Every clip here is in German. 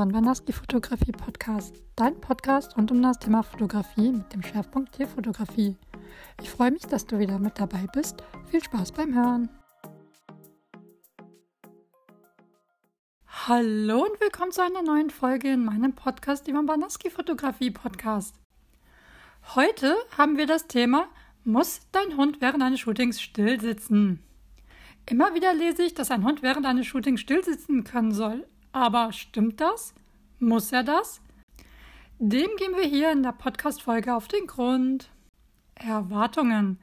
hören Wanaski Fotografie Podcast, dein Podcast rund um das Thema Fotografie mit dem Schwerpunkt Tierfotografie. Ich freue mich, dass du wieder mit dabei bist. Viel Spaß beim Hören. Hallo und willkommen zu einer neuen Folge in meinem Podcast, dem Wanaski Fotografie Podcast. Heute haben wir das Thema Muss dein Hund während eines Shootings still sitzen? Immer wieder lese ich, dass ein Hund während eines Shootings stillsitzen können soll. Aber stimmt das? Muss er das? Dem gehen wir hier in der Podcast-Folge auf den Grund. Erwartungen.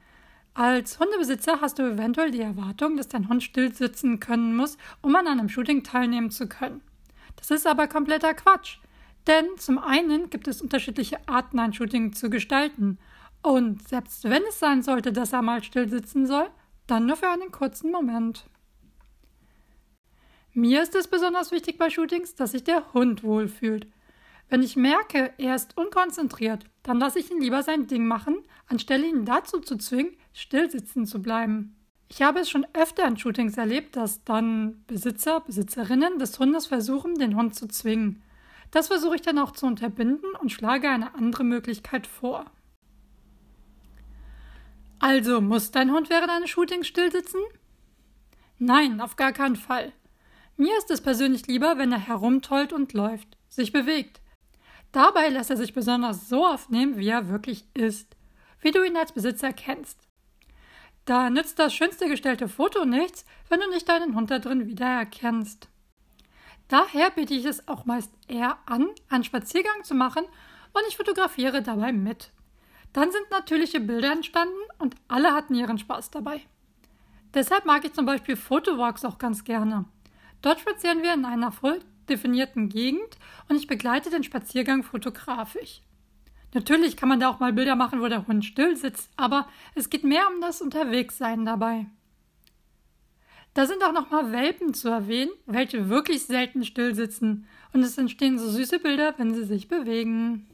Als Hundebesitzer hast du eventuell die Erwartung, dass dein Hund stillsitzen können muss, um an einem Shooting teilnehmen zu können. Das ist aber kompletter Quatsch. Denn zum einen gibt es unterschiedliche Arten, ein Shooting zu gestalten. Und selbst wenn es sein sollte, dass er mal stillsitzen soll, dann nur für einen kurzen Moment. Mir ist es besonders wichtig bei Shootings, dass sich der Hund wohlfühlt. Wenn ich merke, er ist unkonzentriert, dann lasse ich ihn lieber sein Ding machen, anstelle ihn dazu zu zwingen, still sitzen zu bleiben. Ich habe es schon öfter in Shootings erlebt, dass dann Besitzer, Besitzerinnen des Hundes versuchen, den Hund zu zwingen. Das versuche ich dann auch zu unterbinden und schlage eine andere Möglichkeit vor. Also, muss dein Hund während eines Shootings stillsitzen? Nein, auf gar keinen Fall. Mir ist es persönlich lieber, wenn er herumtollt und läuft, sich bewegt. Dabei lässt er sich besonders so aufnehmen, wie er wirklich ist, wie du ihn als Besitzer kennst. Da nützt das schönste gestellte Foto nichts, wenn du nicht deinen Hund da drin wiedererkennst. Daher biete ich es auch meist eher an, einen Spaziergang zu machen und ich fotografiere dabei mit. Dann sind natürliche Bilder entstanden und alle hatten ihren Spaß dabei. Deshalb mag ich zum Beispiel Fotowalks auch ganz gerne. Dort spazieren wir in einer voll definierten Gegend und ich begleite den Spaziergang fotografisch. Natürlich kann man da auch mal Bilder machen, wo der Hund still sitzt, aber es geht mehr um das Unterwegssein dabei. Da sind auch nochmal Welpen zu erwähnen, welche wirklich selten still sitzen und es entstehen so süße Bilder, wenn sie sich bewegen.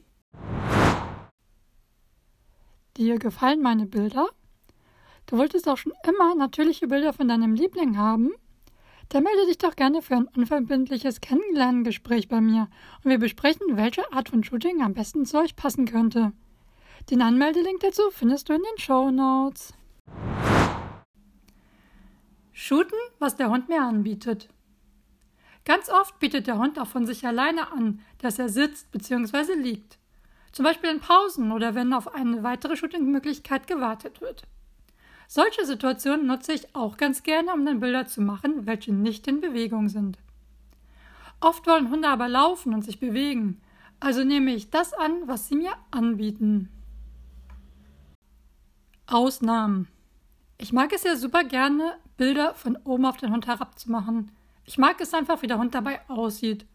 Dir gefallen meine Bilder? Du wolltest auch schon immer natürliche Bilder von deinem Liebling haben? Dann melde dich doch gerne für ein unverbindliches Kennenlerngespräch bei mir und wir besprechen, welche Art von Shooting am besten zu euch passen könnte. Den Anmeldelink dazu findest du in den Show Notes. Shooten, was der Hund mir anbietet. Ganz oft bietet der Hund auch von sich alleine an, dass er sitzt bzw. liegt. Zum Beispiel in Pausen oder wenn auf eine weitere Shootingmöglichkeit gewartet wird. Solche Situationen nutze ich auch ganz gerne, um dann Bilder zu machen, welche nicht in Bewegung sind. Oft wollen Hunde aber laufen und sich bewegen, also nehme ich das an, was sie mir anbieten. Ausnahmen. Ich mag es ja super gerne, Bilder von oben auf den Hund herabzumachen. Ich mag es einfach, wie der Hund dabei aussieht.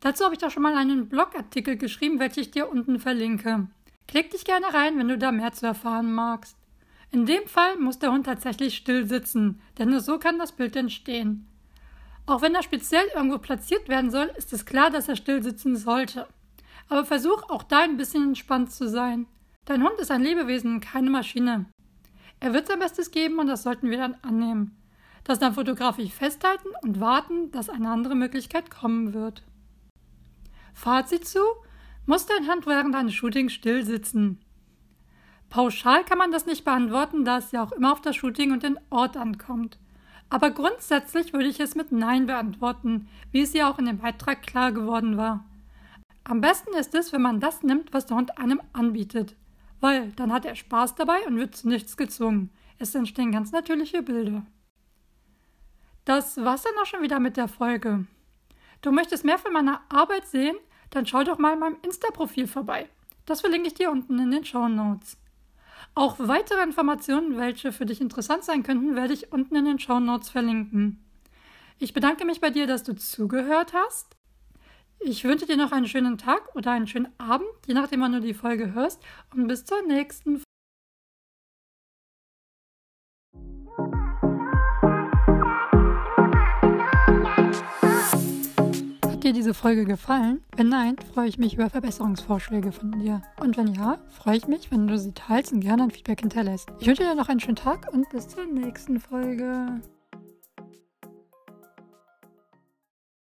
Dazu habe ich doch schon mal einen Blogartikel geschrieben, welchen ich dir unten verlinke. Klick dich gerne rein, wenn du da mehr zu erfahren magst. In dem Fall muss der Hund tatsächlich still sitzen, denn nur so kann das Bild entstehen. Auch wenn er speziell irgendwo platziert werden soll, ist es klar, dass er still sitzen sollte. Aber versuch auch da ein bisschen entspannt zu sein. Dein Hund ist ein Lebewesen, keine Maschine. Er wird sein Bestes geben und das sollten wir dann annehmen. Das dann fotografisch festhalten und warten, dass eine andere Möglichkeit kommen wird. Fazit zu: Muss dein Hund während eines Shootings still sitzen? Pauschal kann man das nicht beantworten, da es ja auch immer auf das Shooting und den Ort ankommt. Aber grundsätzlich würde ich es mit Nein beantworten, wie es ja auch in dem Beitrag klar geworden war. Am besten ist es, wenn man das nimmt, was der Hund einem anbietet. Weil dann hat er Spaß dabei und wird zu nichts gezwungen. Es entstehen ganz natürliche Bilder. Das war's dann auch schon wieder mit der Folge. Du möchtest mehr von meiner Arbeit sehen? Dann schau doch mal in meinem Insta-Profil vorbei. Das verlinke ich dir unten in den Show Notes. Auch weitere Informationen, welche für dich interessant sein könnten, werde ich unten in den Show Notes verlinken. Ich bedanke mich bei dir, dass du zugehört hast. Ich wünsche dir noch einen schönen Tag oder einen schönen Abend, je nachdem, wann du die Folge hörst, und bis zur nächsten Folge. Dir diese Folge gefallen? Wenn nein, freue ich mich über Verbesserungsvorschläge von dir. Und wenn ja, freue ich mich, wenn du sie teilst und gerne ein Feedback hinterlässt. Ich wünsche dir noch einen schönen Tag und bis zur nächsten Folge.